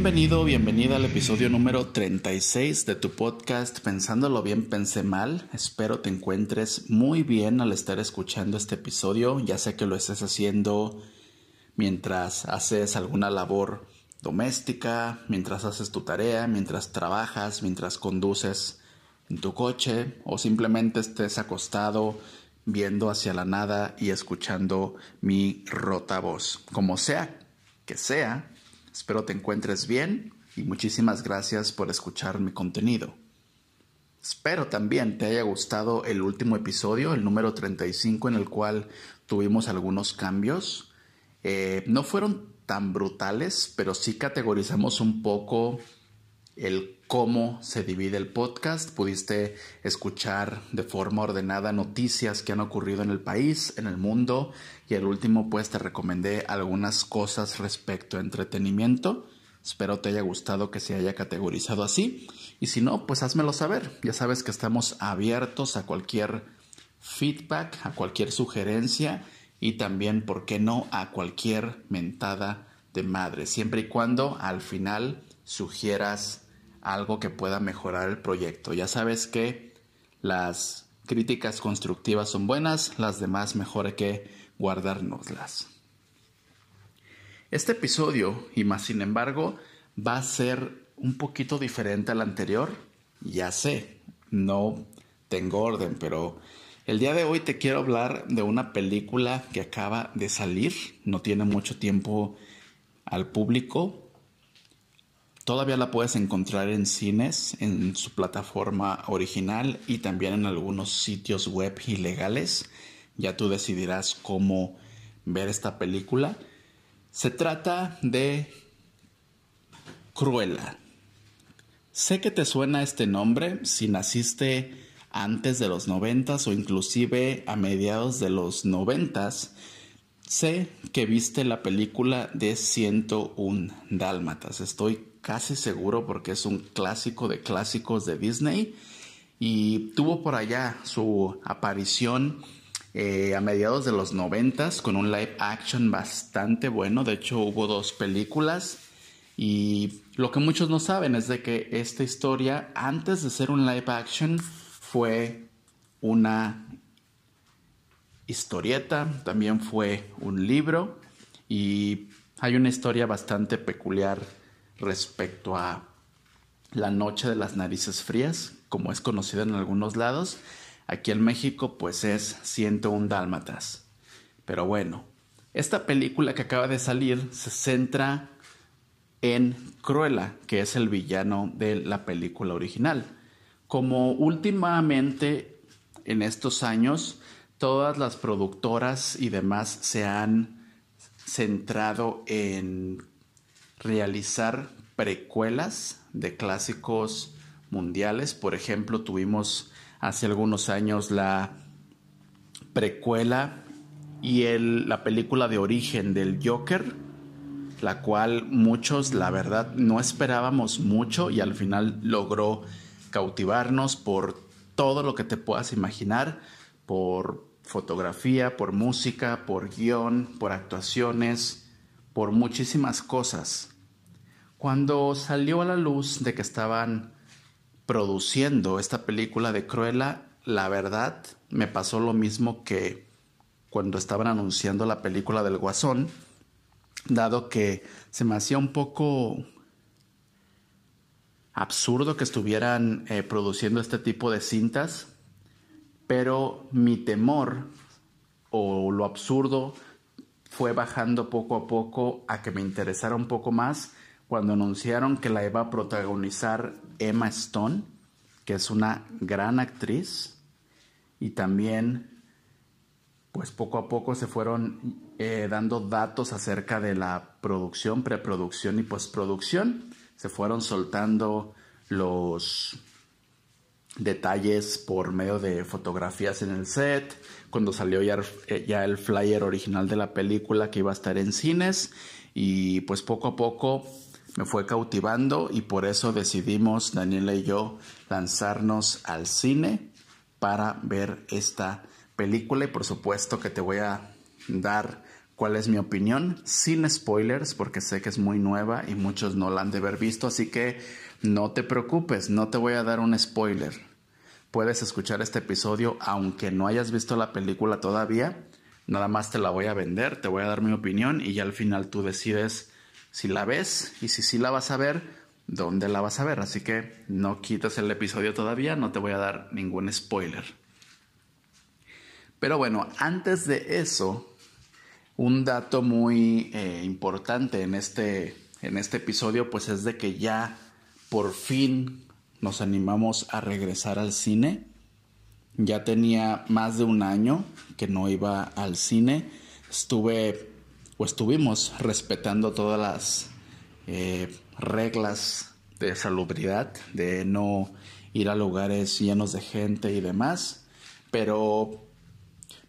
Bienvenido, bienvenida al episodio número 36 de tu podcast Pensándolo bien, pensé mal. Espero te encuentres muy bien al estar escuchando este episodio. Ya sé que lo estés haciendo mientras haces alguna labor doméstica, mientras haces tu tarea, mientras trabajas, mientras conduces en tu coche o simplemente estés acostado viendo hacia la nada y escuchando mi rota voz. Como sea que sea, espero te encuentres bien y muchísimas gracias por escuchar mi contenido. Espero también te haya gustado el último episodio, el número 35, en el cual tuvimos algunos cambios. Eh, no fueron tan brutales, pero sí categorizamos un poco el cómo se divide el podcast. Pudiste escuchar de forma ordenada noticias que han ocurrido en el país, en el mundo. Y el último, pues te recomendé algunas cosas respecto a entretenimiento. Espero te haya gustado que se haya categorizado así. Y si no, pues házmelo saber. Ya sabes que estamos abiertos a cualquier feedback, a cualquier sugerencia y también, ¿por qué no?, a cualquier mentada de madre, siempre y cuando al final sugieras algo que pueda mejorar el proyecto. Ya sabes que las críticas constructivas son buenas, las demás mejor que guardárnoslas. Este episodio, y más sin embargo, va a ser un poquito diferente al anterior. Ya sé, no tengo orden, pero el día de hoy te quiero hablar de una película que acaba de salir, no tiene mucho tiempo al público, Todavía la puedes encontrar en cines, en su plataforma original y también en algunos sitios web ilegales. Ya tú decidirás cómo ver esta película. Se trata de Cruella. Sé que te suena este nombre si naciste antes de los noventas o inclusive a mediados de los noventas. Sé que viste la película de 101 Dálmatas. Estoy casi seguro porque es un clásico de clásicos de Disney. Y tuvo por allá su aparición eh, a mediados de los noventas con un live action bastante bueno. De hecho hubo dos películas. Y lo que muchos no saben es de que esta historia antes de ser un live action fue una historieta, también fue un libro. Y hay una historia bastante peculiar respecto a la noche de las narices frías, como es conocida en algunos lados. Aquí en México pues es 101 dálmatas. Pero bueno, esta película que acaba de salir se centra en Cruella, que es el villano de la película original. Como últimamente en estos años todas las productoras y demás se han centrado en realizar precuelas de clásicos mundiales. Por ejemplo, tuvimos hace algunos años la precuela y la película de origen del Joker, la cual muchos, la verdad, no esperábamos mucho y al final logró cautivarnos por todo lo que te puedas imaginar, por fotografía, por música, por guion, por actuaciones, por muchísimas cosas. Cuando salió a la luz de que estaban produciendo esta película de Cruella, la verdad me pasó lo mismo que cuando estaban anunciando la película del Guasón, dado que se me hacía un poco absurdo que estuvieran eh, produciendo este tipo de cintas, pero mi temor o lo absurdo fue bajando poco a poco a que me interesara un poco más cuando anunciaron que la iba a protagonizar Emma Stone, que es una gran actriz, y también pues poco a poco se fueron eh, dando datos acerca de la producción, preproducción y postproducción. Se fueron soltando los detalles por medio de fotografías en el set, cuando salió ya, eh, ya, el flyer original de la película que iba a estar en cines y pues poco a poco me fue cautivando y por eso decidimos Daniela y yo lanzarnos al cine para ver esta película. Y por supuesto que te voy a dar cuál es mi opinión, sin spoilers, porque sé que es muy nueva y muchos no la han de haber visto, así que no te preocupes, no te voy a dar un spoiler. Puedes escuchar este episodio aunque no hayas visto la película todavía, nada más te la voy a vender, te voy a dar mi opinión y ya al final tú decides si la ves y si sí la vas a ver, dónde la vas a ver. Así que no quites el episodio todavía, no te voy a dar ningún spoiler. Pero bueno, antes de eso, un dato muy eh, importante en este, en este episodio, pues es de que ya por fin nos animamos a regresar al cine. Ya tenía más de un año que no iba al cine. Estuve o estuvimos respetando todas las eh, reglas de salubridad, de no ir a lugares llenos de gente y demás. Pero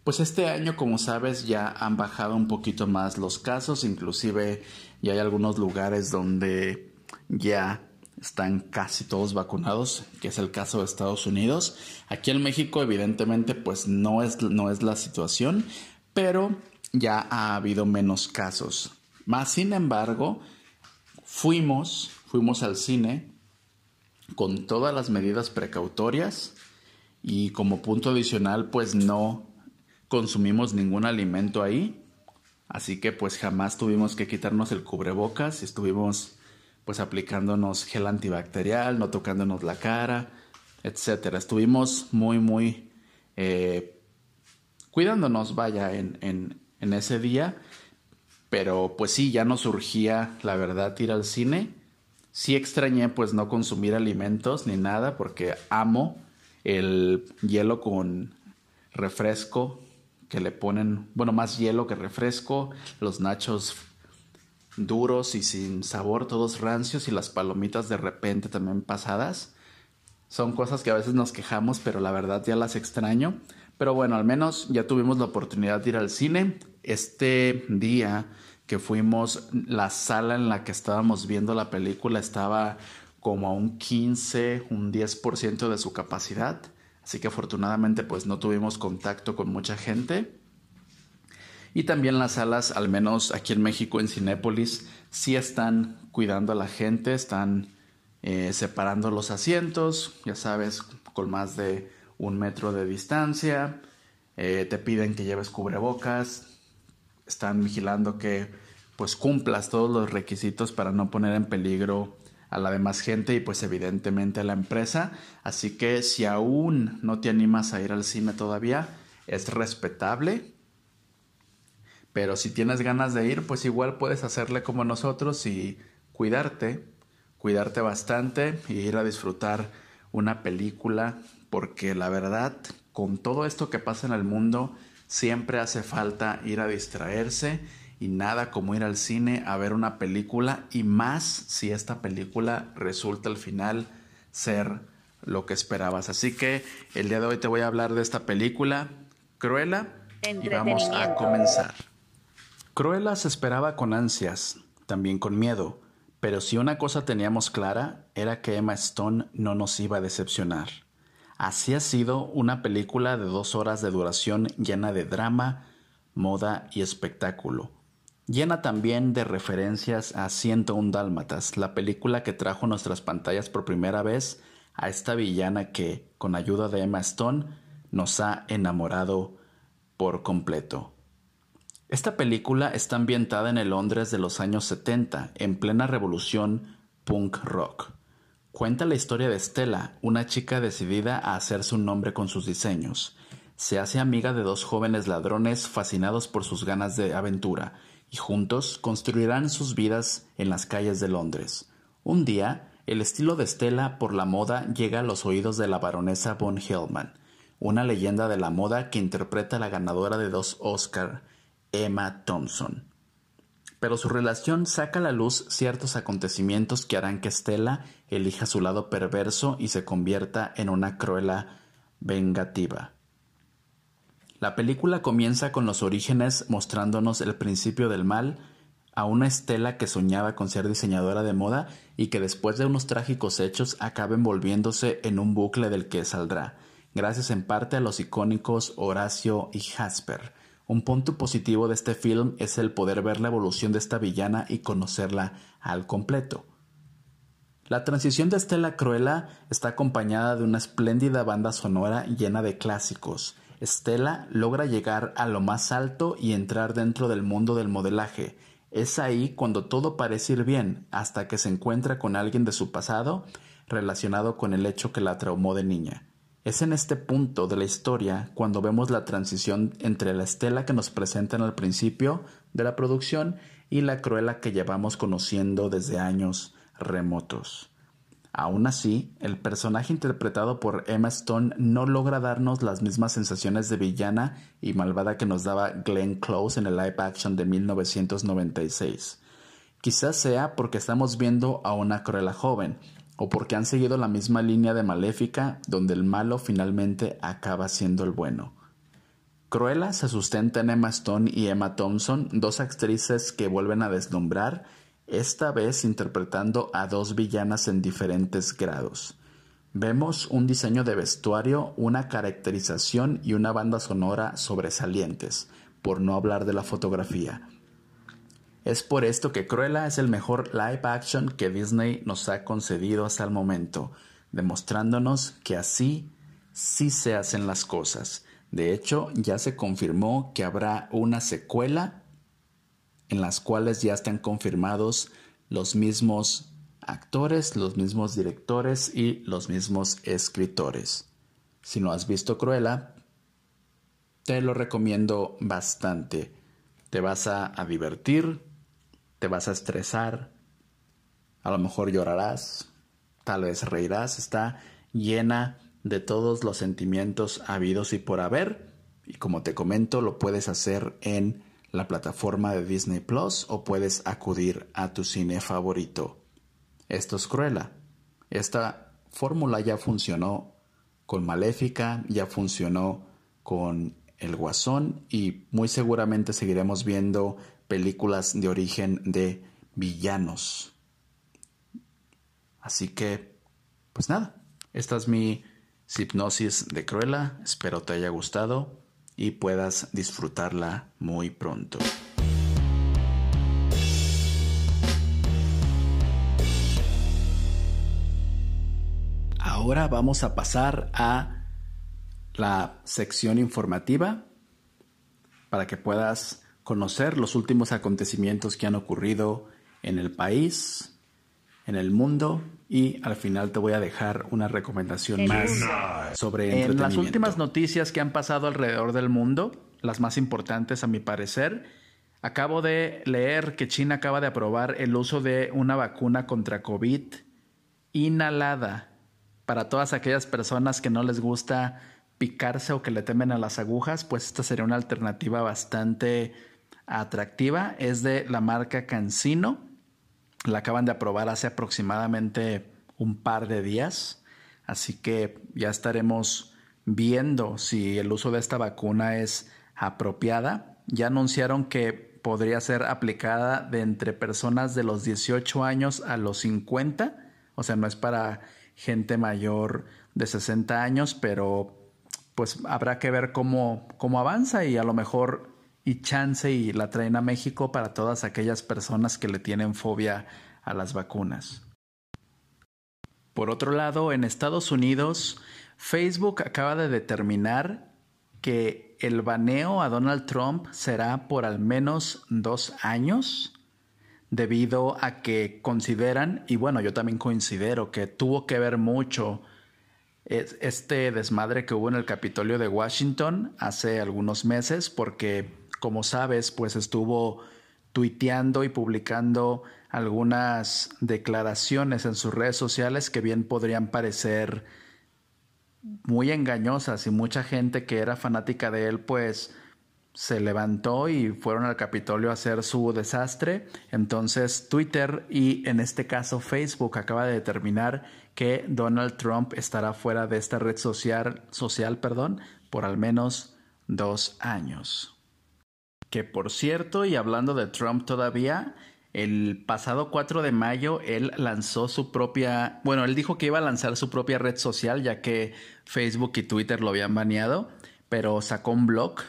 pues este año, como sabes, ya han bajado un poquito más los casos, inclusive ya hay algunos lugares donde ya están casi todos vacunados, que es el caso de Estados Unidos. Aquí en México, evidentemente, pues no es, no es la situación, pero ya ha habido menos casos. Más sin embargo, fuimos, fuimos al cine con todas las medidas precautorias y como punto adicional, pues no consumimos ningún alimento ahí, así que pues jamás tuvimos que quitarnos el cubrebocas estuvimos pues aplicándonos gel antibacterial, no tocándonos la cara, etcétera. Estuvimos muy, muy eh, cuidándonos, vaya, en, en, en ese día, pero pues sí, ya no surgía, la verdad, ir al cine. Sí extrañé pues no consumir alimentos ni nada porque amo el hielo con refresco que le ponen, bueno, más hielo que refresco, los nachos duros y sin sabor, todos rancios y las palomitas de repente también pasadas. Son cosas que a veces nos quejamos, pero la verdad ya las extraño. Pero bueno, al menos ya tuvimos la oportunidad de ir al cine. Este día que fuimos, la sala en la que estábamos viendo la película estaba como a un 15, un 10% de su capacidad. Así que afortunadamente pues no tuvimos contacto con mucha gente. Y también las salas, al menos aquí en México, en Cinépolis, sí están cuidando a la gente, están eh, separando los asientos, ya sabes, con más de un metro de distancia. Eh, te piden que lleves cubrebocas, están vigilando que pues cumplas todos los requisitos para no poner en peligro a la demás gente y pues evidentemente a la empresa. Así que si aún no te animas a ir al cine todavía, es respetable. Pero si tienes ganas de ir, pues igual puedes hacerle como nosotros y cuidarte, cuidarte bastante y ir a disfrutar una película, porque la verdad, con todo esto que pasa en el mundo, siempre hace falta ir a distraerse y nada como ir al cine a ver una película y más si esta película resulta al final ser lo que esperabas. Así que el día de hoy te voy a hablar de esta película, Cruella, y vamos a comenzar. Cruella se esperaba con ansias, también con miedo, pero si una cosa teníamos clara era que Emma Stone no nos iba a decepcionar. Así ha sido una película de dos horas de duración llena de drama, moda y espectáculo Llena también de referencias a 101 Dálmatas, la película que trajo nuestras pantallas por primera vez a esta villana que, con ayuda de Emma Stone, nos ha enamorado por completo. Esta película está ambientada en el Londres de los años 70, en plena revolución punk rock. Cuenta la historia de Stella, una chica decidida a hacerse un nombre con sus diseños. Se hace amiga de dos jóvenes ladrones fascinados por sus ganas de aventura y juntos construirán sus vidas en las calles de Londres. Un día, el estilo de Stella por la moda llega a los oídos de la baronesa von Hellman, una leyenda de la moda que interpreta a la ganadora de dos Oscar, Emma Thompson. Pero su relación saca a la luz ciertos acontecimientos que harán que Stella elija su lado perverso y se convierta en una cruela vengativa. La película comienza con los orígenes mostrándonos el principio del mal, a una Estela que soñaba con ser diseñadora de moda y que después de unos trágicos hechos acaba envolviéndose en un bucle del que saldrá, gracias en parte a los icónicos Horacio y Jasper, Un punto positivo de este film es el poder ver la evolución de esta villana y conocerla al completo. La transición de Estela Cruella está acompañada de una espléndida banda sonora llena de clásicos. Estela logra llegar a lo más alto y entrar dentro del mundo del modelaje. Es ahí cuando todo parece ir bien, hasta que se encuentra con alguien de su pasado relacionado con el hecho que la traumó de niña. Es en este punto de la historia cuando vemos la transición entre la Estela que nos presentan al principio de la producción y la Cruella que llevamos conociendo desde años remotos. Aún así, el personaje interpretado por Emma Stone no logra darnos las mismas sensaciones de villana y malvada que nos daba Glenn Close en el live action de 1996. Quizás sea porque estamos viendo a una Cruella joven, o porque han seguido la misma línea de Maléfica, donde el malo finalmente acaba siendo el bueno. Cruella se sustenta en Emma Stone y Emma Thompson, dos actrices que vuelven a deslumbrar esta vez interpretando a dos villanas en diferentes grados. Vemos un diseño de vestuario, una caracterización y una banda sonora sobresalientes, por no hablar de la fotografía. Es por esto que Cruella es el mejor live action que Disney nos ha concedido hasta el momento, demostrándonos que así sí se hacen las cosas. De hecho, ya se confirmó que habrá una secuela en las cuales ya están confirmados los mismos actores, los mismos directores y los mismos escritores. Si no has visto Cruella, te lo recomiendo bastante. Te vas a, a divertir, te vas a estresar, a lo mejor llorarás, tal vez reirás, está llena de todos los sentimientos habidos y por haber. Y como te comento, lo puedes hacer en la plataforma de Disney Plus o puedes acudir a tu cine favorito. Esto es Cruella. Esta fórmula ya funcionó con Maléfica, ya funcionó con El Guasón y muy seguramente seguiremos viendo películas de origen de villanos. Así que, pues nada, esta es mi hipnosis de Cruella. Espero te haya gustado y puedas disfrutarla muy pronto. Ahora vamos a pasar a la sección informativa para que puedas conocer los últimos acontecimientos que han ocurrido en el país, en el mundo y al final te voy a dejar una recomendación más sobre En las últimas noticias que han pasado alrededor del mundo, las más importantes a mi parecer, acabo de leer que China acaba de aprobar el uso de una vacuna contra COVID inhalada para todas aquellas personas que no les gusta picarse o que le temen a las agujas, pues esta sería una alternativa bastante atractiva. Es de la marca Cancino la acaban de aprobar hace aproximadamente un par de días, así que ya estaremos viendo si el uso de esta vacuna es apropiada. Ya anunciaron que podría ser aplicada de entre personas de los 18 años a los 50, o sea, no es para gente mayor de 60 años, pero pues habrá que ver cómo, cómo avanza y a lo mejor y chance y la traen a México para todas aquellas personas que le tienen fobia a las vacunas. Por otro lado, en Estados Unidos, Facebook acaba de determinar que el baneo a Donald Trump será por al menos dos años debido a que consideran, y bueno, yo también considero que tuvo que ver mucho este desmadre que hubo en el Capitolio de Washington hace algunos meses porque como sabes, pues estuvo tuiteando y publicando algunas declaraciones en sus redes sociales que bien podrían parecer muy engañosas y mucha gente que era fanática de él pues se levantó y fueron al Capitolio a hacer su desastre. Entonces Twitter y en este caso Facebook acaba de determinar que Donald Trump estará fuera de esta red social, social perdón, por al menos dos años. Que por cierto, y hablando de Trump todavía, el pasado 4 de mayo él lanzó su propia, bueno, él dijo que iba a lanzar su propia red social ya que Facebook y Twitter lo habían baneado, pero sacó un blog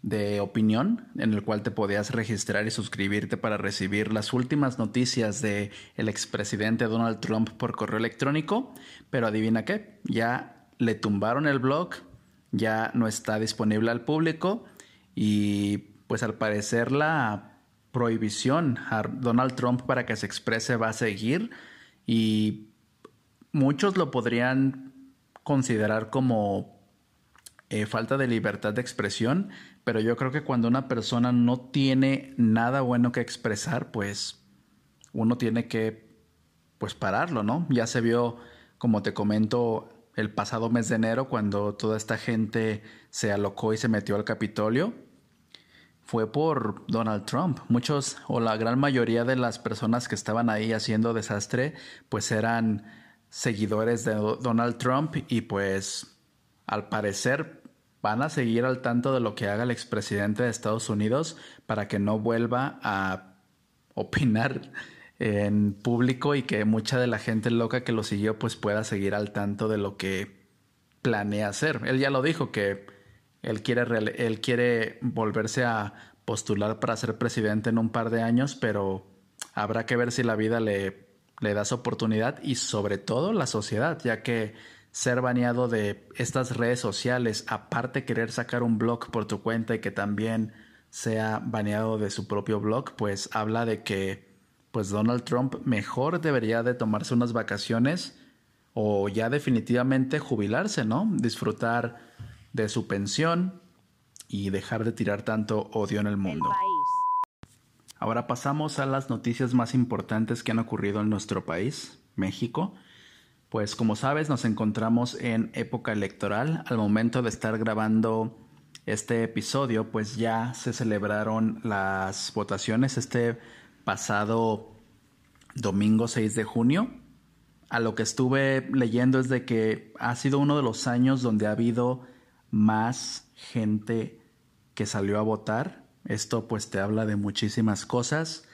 de opinión en el cual te podías registrar y suscribirte para recibir las últimas noticias de el expresidente Donald Trump por correo electrónico, pero adivina qué, ya le tumbaron el blog, ya no está disponible al público y pues al parecer la prohibición a Donald Trump para que se exprese va a seguir y muchos lo podrían considerar como eh, falta de libertad de expresión, pero yo creo que cuando una persona no tiene nada bueno que expresar, pues uno tiene que pues pararlo, ¿no? Ya se vio, como te comento, el pasado mes de enero cuando toda esta gente se alocó y se metió al Capitolio. Fue por Donald Trump. Muchos o la gran mayoría de las personas que estaban ahí haciendo desastre, pues eran seguidores de Donald Trump y pues al parecer van a seguir al tanto de lo que haga el expresidente de Estados Unidos para que no vuelva a opinar en público y que mucha de la gente loca que lo siguió pues pueda seguir al tanto de lo que planea hacer. Él ya lo dijo que él quiere, él quiere volverse a postular para ser presidente en un par de años, pero habrá que ver si la vida le, le da su oportunidad y sobre todo la sociedad, ya que ser baneado de estas redes sociales, aparte querer sacar un blog por tu cuenta y que también sea baneado de su propio blog, pues habla de que pues Donald Trump mejor debería de tomarse unas vacaciones o ya definitivamente jubilarse, ¿no? Disfrutar de su pensión y dejar de tirar tanto odio en el mundo. Ahora pasamos a las noticias más importantes que han ocurrido en nuestro país, México. Pues como sabes, nos encontramos en época electoral. Al momento de estar grabando este episodio, pues ya se celebraron las votaciones este pasado domingo 6 de junio. A lo que estuve leyendo es de que ha sido uno de los años donde ha habido más gente que salió a votar. Esto pues te habla de muchísimas cosas.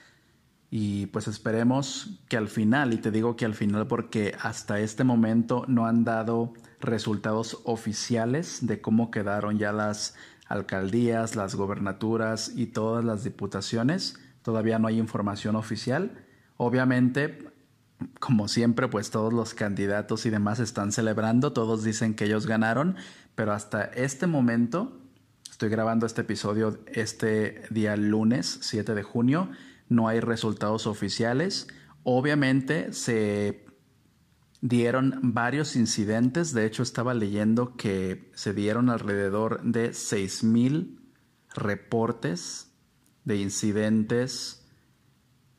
Y pues esperemos que al final, y te digo que al final porque hasta este momento no han dado resultados oficiales de cómo quedaron ya las alcaldías, las gobernaturas y todas las diputaciones. Todavía no hay información oficial. Obviamente, como siempre, pues todos los candidatos y demás están celebrando, todos dicen que ellos ganaron, pero hasta este momento, estoy grabando este episodio este día lunes 7 de junio, no hay resultados oficiales. Obviamente se dieron varios incidentes, de hecho estaba leyendo que se dieron alrededor de 6.000 reportes de incidentes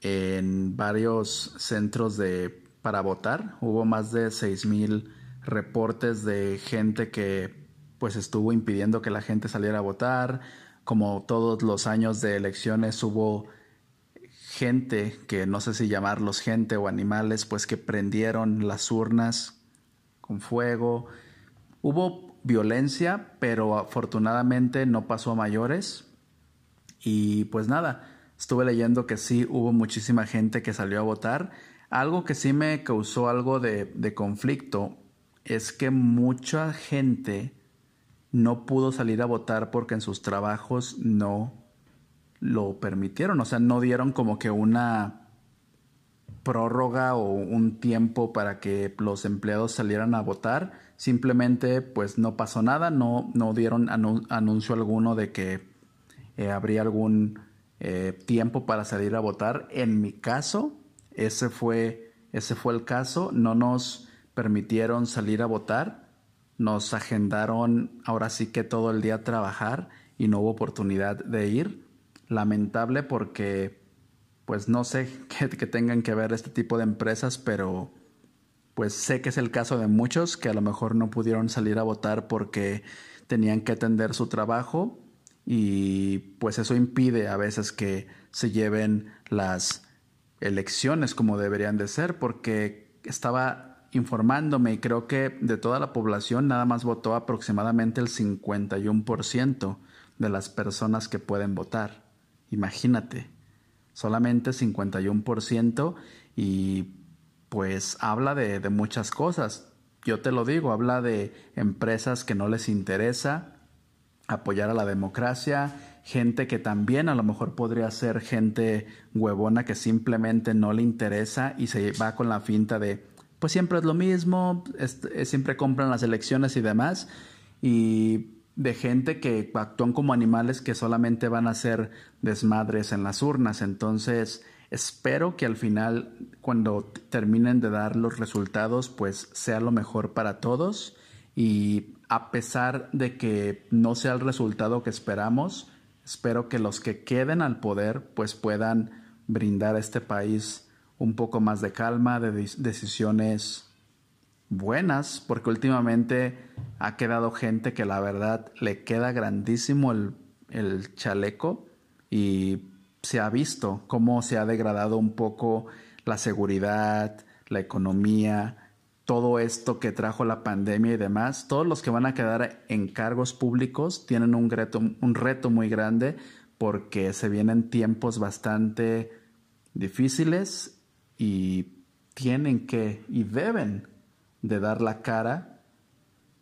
en varios centros de para votar. Hubo más de 6.000 reportes de gente que pues estuvo impidiendo que la gente saliera a votar. Como todos los años de elecciones hubo gente, que no sé si llamarlos gente o animales, pues que prendieron las urnas con fuego. Hubo violencia, pero afortunadamente no pasó a mayores. Y pues nada, estuve leyendo que sí hubo muchísima gente que salió a votar. Algo que sí me causó algo de, de conflicto es que mucha gente no pudo salir a votar porque en sus trabajos no lo permitieron, o sea, no dieron como que una prórroga o un tiempo para que los empleados salieran a votar, simplemente pues no pasó nada, no, no dieron anuncio alguno de que eh, habría algún eh, tiempo para salir a votar. En mi caso, ese fue, ese fue el caso, no nos permitieron salir a votar, nos agendaron ahora sí que todo el día trabajar y no hubo oportunidad de ir. Lamentable porque pues no sé qué, tengan que ver este tipo de empresas, pero pues sé que es el caso de muchos que a lo mejor no pudieron salir a votar porque tenían que atender su trabajo y pues eso impide a veces que se lleven las elecciones como deberían de ser porque estaba informándome y creo que de toda la población nada más votó aproximadamente el 51% de las personas que pueden votar. Imagínate, solamente 51% y pues habla de, de, muchas cosas. Yo te lo digo, habla de empresas que no les interesa apoyar a la democracia, gente que también a lo mejor podría ser gente huevona que simplemente no le interesa y se va con la finta de, pues siempre es lo mismo, siempre compran las elecciones y demás, y de gente que actúan como animales que solamente van a ser desmadres en las urnas. Entonces, espero que al final, cuando terminen de dar los resultados, pues sea lo mejor para todos y a pesar de que no sea el resultado que esperamos, espero que los que queden al poder pues puedan brindar a este país un poco más de calma, de decisiones buenas, porque últimamente ha quedado gente que la verdad le queda grandísimo el, el chaleco y se ha visto cómo se ha degradado un poco la seguridad, la economía, todo esto que trajo la pandemia y demás, todos los que van a quedar en cargos públicos tienen un reto, un reto muy grande porque se vienen tiempos bastante difíciles y tienen que y deben de dar la cara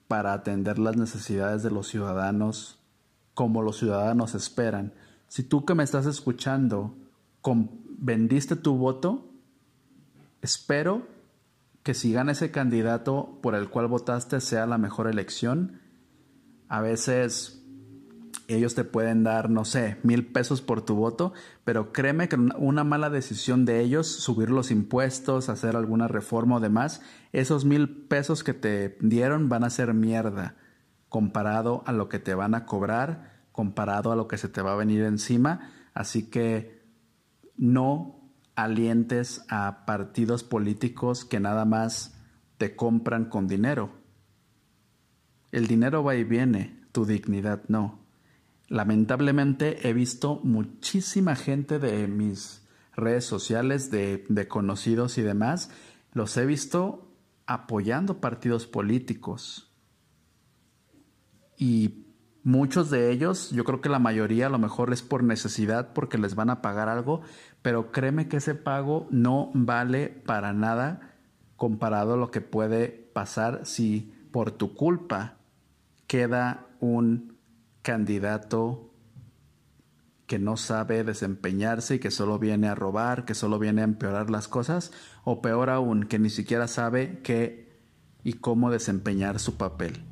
para atender las necesidades de los ciudadanos como los ciudadanos esperan. Si tú que me estás escuchando vendiste tu voto, espero que si gana ese candidato por el cual votaste sea la mejor elección. A veces ellos te pueden dar, no sé, mil pesos por tu voto, pero créeme que una mala decisión de ellos, subir los impuestos, hacer alguna reforma o demás, esos mil pesos que te dieron van a ser mierda comparado a lo que te van a cobrar, comparado a lo que se te va a venir encima. Así que no alientes a partidos políticos que nada más te compran con dinero. El dinero va y viene, tu dignidad no. Lamentablemente he visto muchísima gente de mis redes sociales, de, conocidos y demás, los he visto apoyando partidos políticos. Y Muchos de ellos, yo creo que la mayoría a lo mejor es por necesidad porque les van a pagar algo, pero créeme que ese pago no vale para nada comparado a lo que puede pasar si por tu culpa queda un candidato que no sabe desempeñarse y que solo viene a robar, que solo viene a empeorar las cosas, o peor aún, que ni siquiera sabe qué y cómo desempeñar su papel.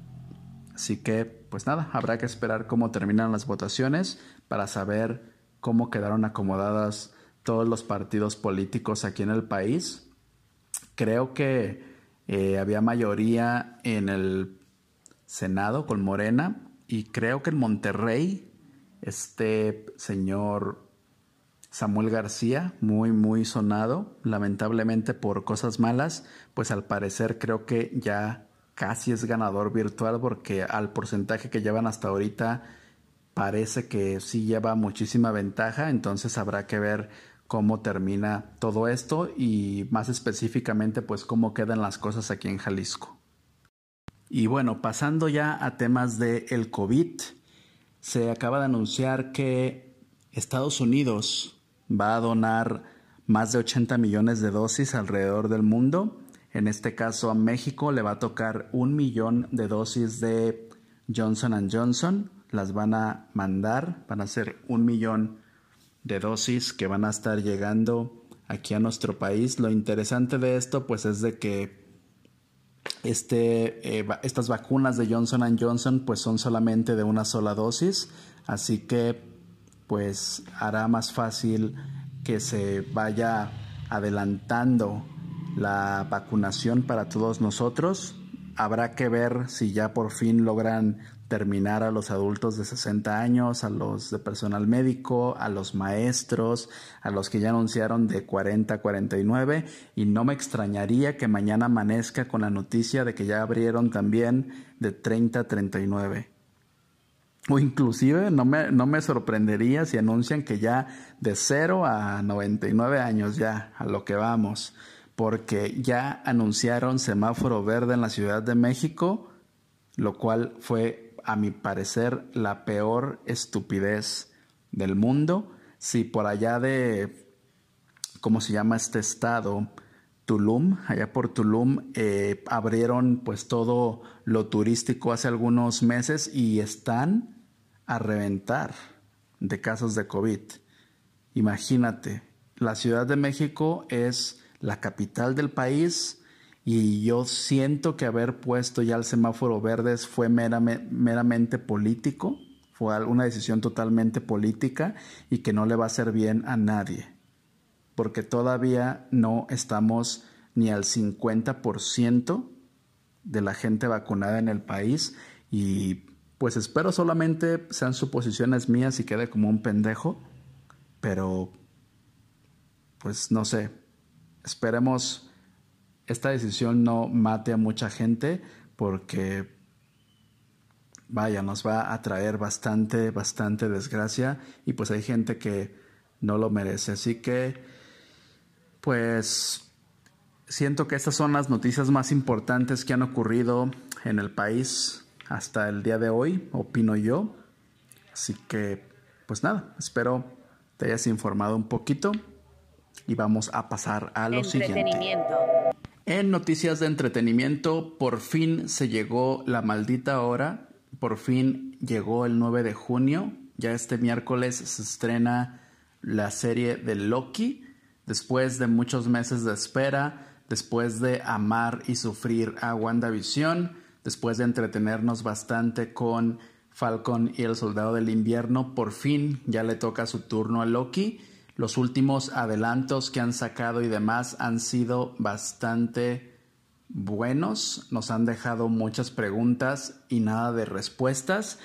Así que, pues nada, habrá que esperar cómo terminan las votaciones para saber cómo quedaron acomodadas todos los partidos políticos aquí en el país. Creo que eh, había mayoría en el Senado con Morena y creo que en Monterrey este señor Samuel García, muy, muy sonado, lamentablemente por cosas malas, pues al parecer creo que ya casi es ganador virtual porque al porcentaje que llevan hasta ahorita parece que sí lleva muchísima ventaja, entonces habrá que ver cómo termina todo esto y más específicamente pues cómo quedan las cosas aquí en Jalisco. Y bueno, pasando ya a temas de el COVID, se acaba de anunciar que Estados Unidos va a donar más de 80 millones de dosis alrededor del mundo en este caso a México le va a tocar un millón de dosis de Johnson Johnson. Las van a mandar, van a ser un millón de dosis que van a estar llegando aquí a nuestro país. Lo interesante de esto pues es de que este, eh, estas vacunas de Johnson Johnson pues son solamente de una sola dosis, así que pues hará más fácil que se vaya adelantando la vacunación para todos nosotros. Habrá que ver si ya por fin logran terminar a los adultos de 60 años, a los de personal médico, a los maestros, a los que ya anunciaron de 40 a 49 y no me extrañaría que mañana amanezca con la noticia de que ya abrieron también de 30 a 39. O inclusive no me, no me sorprendería si anuncian que ya de 0 a 99 años ya, a lo que vamos porque ya anunciaron semáforo verde en la Ciudad de México, lo cual fue, a mi parecer, la peor estupidez del mundo. Si por allá de, ¿cómo se llama este estado? Tulum, allá por Tulum, eh, abrieron pues todo lo turístico hace algunos meses y están a reventar de casos de COVID. Imagínate, la Ciudad de México es la capital del país y yo siento que haber puesto ya el semáforo verde fue meramente, político, fue una decisión totalmente política y que no le va a hacer bien a nadie, porque todavía no estamos ni al 50% de la gente vacunada en el país y pues espero solamente sean suposiciones mías y quede como un pendejo, pero pues no sé, esperemos esta decisión no mate a mucha gente porque vaya, nos va a traer bastante, bastante desgracia y pues hay gente que no lo merece. Así que, pues, siento que estas son las noticias más importantes que han ocurrido en el país hasta el día de hoy, opino yo. Así que, pues nada, espero te hayas informado un poquito y vamos a pasar a lo siguiente. En noticias de entretenimiento, por fin se llegó la maldita hora, por fin llegó el 9 de junio, ya este miércoles se estrena la serie de Loki, después de muchos meses de espera, después de amar y sufrir a WandaVision, después de entretenernos bastante con Falcon y el Soldado del Invierno, por fin ya le toca su turno a Loki los últimos adelantos que han sacado y demás han sido bastante buenos, nos han dejado muchas preguntas y nada de respuestas.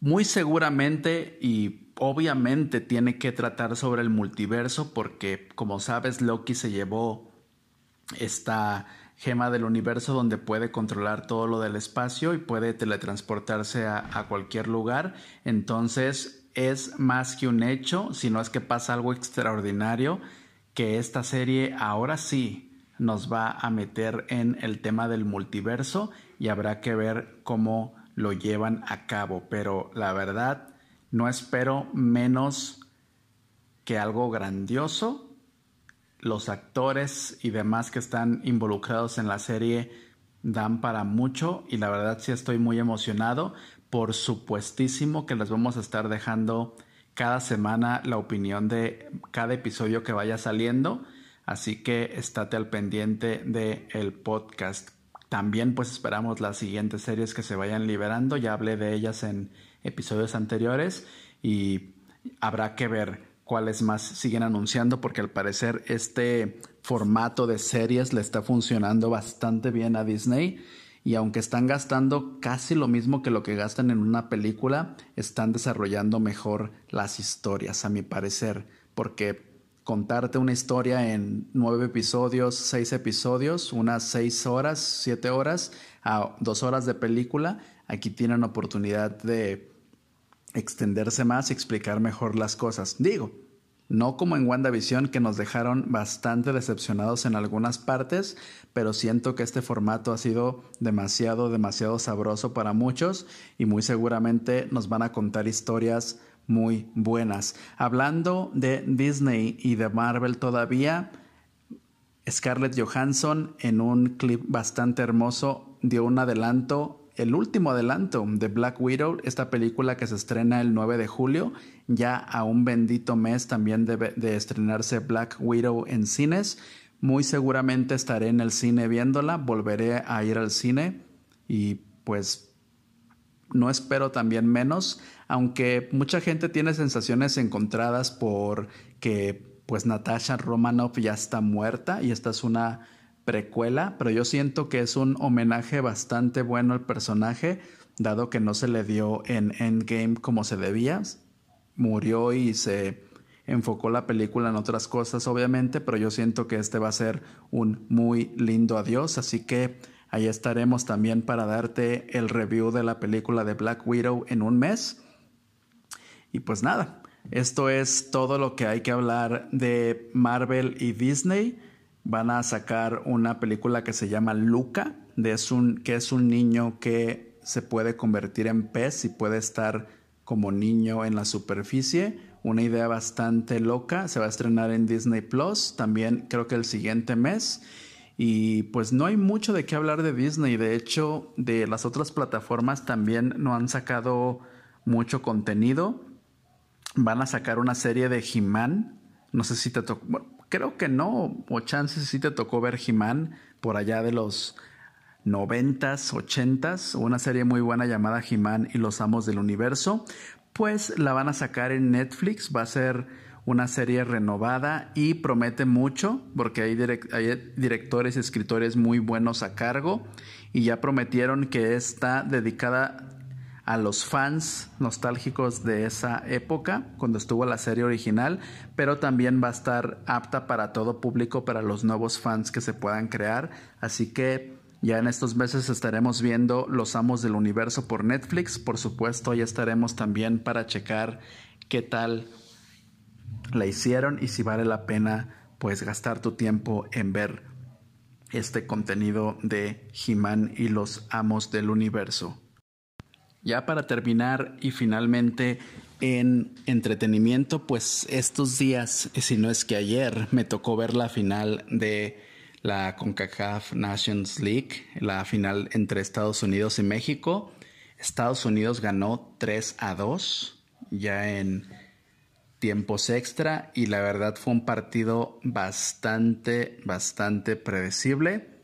Muy seguramente y obviamente tiene que tratar sobre el multiverso porque como sabes Loki se llevó esta gema del universo donde puede controlar todo lo del espacio y puede teletransportarse a, cualquier lugar. Entonces es más que un hecho, si no es que pasa algo extraordinario, que esta serie ahora sí nos va a meter en el tema del multiverso y habrá que ver cómo lo llevan a cabo. Pero la verdad, no espero menos que algo grandioso. Los actores y demás que están involucrados en la serie dan para mucho y la verdad sí estoy muy emocionado por supuestísimo que les vamos a estar dejando cada semana la opinión de cada episodio que vaya saliendo. Así que estate al pendiente del el podcast. También pues esperamos las siguientes series que se vayan liberando. Ya hablé de ellas en episodios anteriores y habrá que ver cuáles más siguen anunciando porque al parecer este formato de series le está funcionando bastante bien a Disney y aunque están gastando casi lo mismo que lo que gastan en una película, están desarrollando mejor las historias, a mi parecer, porque contarte una historia en nueve episodios, seis episodios, unas seis horas, siete horas, a dos horas de película, aquí tienen oportunidad de extenderse más y explicar mejor las cosas. Digo, no como en WandaVision que nos dejaron bastante decepcionados en algunas partes, pero siento que este formato ha sido demasiado, demasiado sabroso para muchos y muy seguramente nos van a contar historias muy buenas. Hablando de Disney y de Marvel todavía, Scarlett Johansson en un clip bastante hermoso dio un adelanto el último adelanto de Black Widow, esta película que se estrena el 9 de julio, ya a un bendito mes también debe de estrenarse Black Widow en cines. Muy seguramente estaré en el cine viéndola, volveré a ir al cine y pues no espero también menos, aunque mucha gente tiene sensaciones encontradas por que pues Natasha Romanoff ya está muerta y esta es una precuela, pero yo siento que es un homenaje bastante bueno al personaje, dado que no se le dio en Endgame como se debía. Murió y se enfocó la película en otras cosas, obviamente, pero yo siento que este va a ser un muy lindo adiós, así que ahí estaremos también para darte el review de la película de Black Widow en un mes. Y pues nada, esto es todo lo que hay que hablar de Marvel y Disney van a sacar una película que se llama Luca, de es un, que es un niño que se puede convertir en pez y puede estar como niño en la superficie. Una idea bastante loca. Se va a estrenar en Disney Plus también creo que el siguiente mes. Y pues no hay mucho de qué hablar de Disney. De hecho, de las otras plataformas también no han sacado mucho contenido. Van a sacar una serie de He-Man. No sé si te tocó, creo que no, o chances si te tocó ver He-Man por allá de los noventas, ochentas, una serie muy buena llamada He-Man y los Amos del Universo. Pues la van a sacar en Netflix, va a ser una serie renovada y promete mucho porque hay, directores y escritores muy buenos a cargo y ya prometieron que está dedicada a los fans nostálgicos de esa época, cuando estuvo la serie original, pero también va a estar apta para todo público, para los nuevos fans que se puedan crear. Así que ya en estos meses estaremos viendo Los Amos del Universo por Netflix. Por supuesto, ya estaremos también para checar qué tal la hicieron y si vale la pena pues gastar tu tiempo en ver este contenido de He-Man y los amos del universo. Ya para terminar y finalmente en entretenimiento, pues estos días, si no es que ayer, me tocó ver la final de la CONCACAF Nations League, la final entre Estados Unidos y México. Estados Unidos ganó 3 a 2 ya en tiempos extra y la verdad fue un partido bastante, bastante predecible,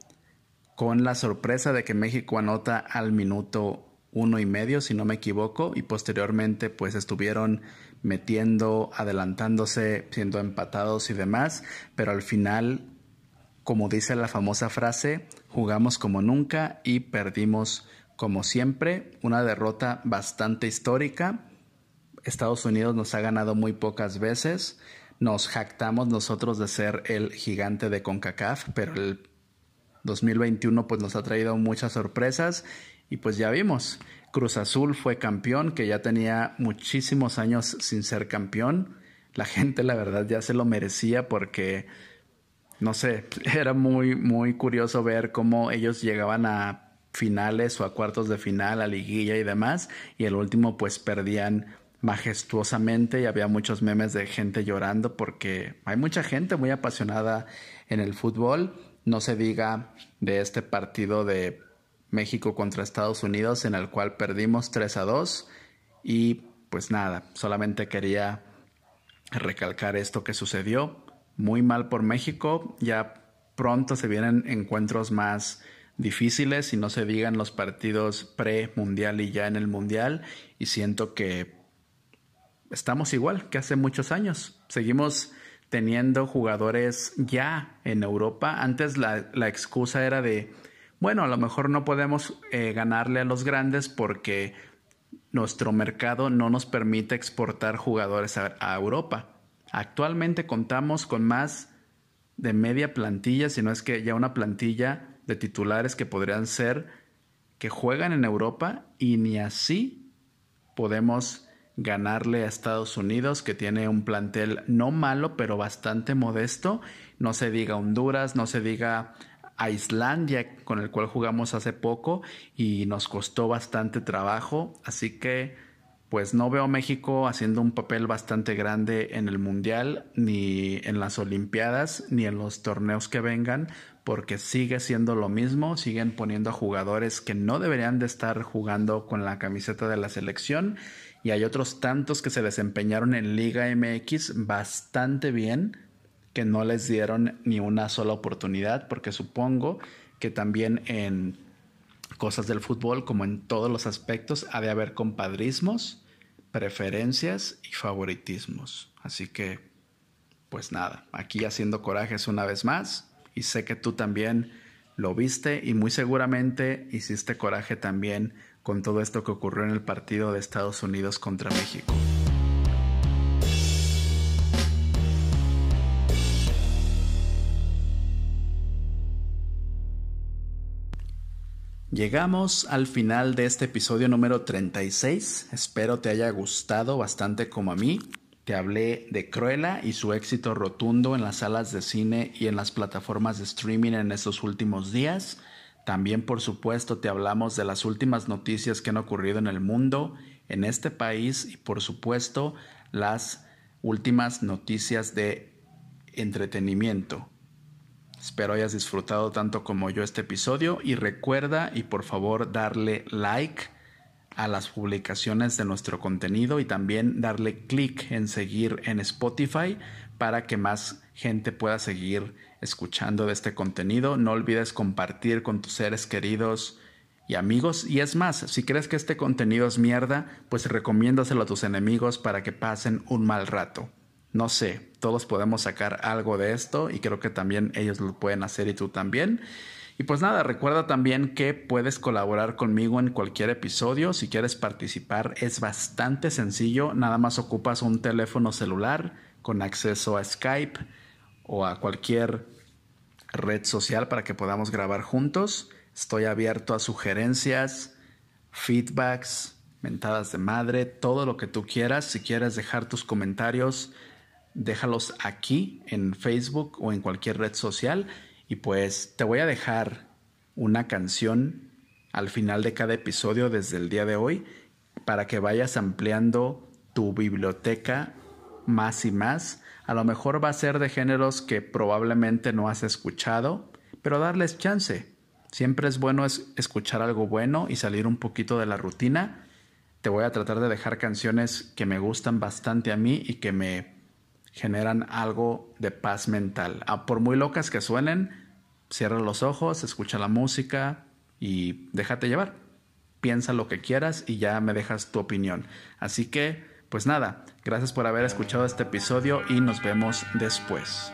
con la sorpresa de que México anota al minuto uno y medio, si no me equivoco, y posteriormente pues estuvieron metiendo, adelantándose, siendo empatados y demás, pero al final, como dice la famosa frase, jugamos como nunca y perdimos como siempre, una derrota bastante histórica. Estados Unidos nos ha ganado muy pocas veces. Nos jactamos nosotros de ser el gigante de CONCACAF, pero el 2021 pues nos ha traído muchas sorpresas y pues ya vimos. Cruz Azul fue campeón, que ya tenía muchísimos años sin ser campeón. La gente la verdad ya se lo merecía porque no sé, era muy muy curioso ver cómo ellos llegaban a finales o a cuartos de final, a liguilla y demás, y el último pues perdían majestuosamente y había muchos memes de gente llorando porque hay mucha gente muy apasionada en el fútbol. No se diga de este partido de México contra Estados Unidos en el cual perdimos 3 a 2 y pues nada, solamente quería recalcar esto que sucedió. Muy mal por México, ya pronto se vienen encuentros más difíciles y no se digan los partidos pre-mundial y ya en el mundial y siento que estamos igual que hace muchos años. Seguimos teniendo jugadores ya en Europa. Antes la, excusa era de, bueno, a lo mejor no podemos eh, ganarle a los grandes porque nuestro mercado no nos permite exportar jugadores a, a Europa. Actualmente contamos con más de media plantilla, si no es que ya una plantilla de titulares que podrían ser que juegan en Europa y ni así podemos ganarle a Estados Unidos, que tiene un plantel no malo, pero bastante modesto. No se diga Honduras, no se diga a Islandia, con el cual jugamos hace poco y nos costó bastante trabajo. Así que, pues no veo a México haciendo un papel bastante grande en el Mundial, ni en las Olimpiadas, ni en los torneos que vengan, porque sigue siendo lo mismo, siguen poniendo a jugadores que no deberían de estar jugando con la camiseta de la selección. Y hay otros tantos que se desempeñaron en Liga MX bastante bien que no les dieron ni una sola oportunidad porque supongo que también en cosas del fútbol como en todos los aspectos ha de haber compadrismos, preferencias y favoritismos. Así que pues nada, aquí haciendo corajes una vez más y sé que tú también lo viste y muy seguramente hiciste coraje también con todo esto que ocurrió en el partido de Estados Unidos contra México. Llegamos al final de este episodio número 36. Espero te haya gustado bastante como a mí. Te hablé de Cruella y su éxito rotundo en las salas de cine y en las plataformas de streaming en estos últimos días. También, por supuesto, te hablamos de las últimas noticias que han ocurrido en el mundo, en este país y, por supuesto, las últimas noticias de entretenimiento. Espero hayas disfrutado tanto como yo este episodio y recuerda y por favor darle like a las publicaciones de nuestro contenido y también darle clic en seguir en Spotify para que más gente pueda seguir escuchando de este contenido. No olvides compartir con tus seres queridos y amigos. Y es más, si crees que este contenido es mierda, pues recomiéndaselo a tus enemigos para que pasen un mal rato. No sé, todos podemos sacar algo de esto y creo que también ellos lo pueden hacer y tú también. Y pues nada, recuerda también que puedes colaborar conmigo en cualquier episodio. Si quieres participar es bastante sencillo. Nada más ocupas un teléfono celular con acceso a Skype o a cualquier red social para que podamos grabar juntos. Estoy abierto a sugerencias, feedbacks, mentadas de madre, todo lo que tú quieras. Si quieres dejar tus comentarios, déjalos aquí en Facebook o en cualquier red social y pues te voy a dejar una canción al final de cada episodio desde el día de hoy para que vayas ampliando tu biblioteca más y más. A lo mejor va a ser de géneros que probablemente no has escuchado, pero darles chance. Siempre es bueno escuchar algo bueno y salir un poquito de la rutina. Te voy a tratar de dejar canciones que me gustan bastante a mí y que me generan algo de paz mental. Ah, por muy locas que suenen, cierra los ojos, escucha la música y déjate llevar. Piensa lo que quieras y ya me dejas tu opinión. Así que, pues nada, gracias por haber escuchado este episodio y nos vemos después.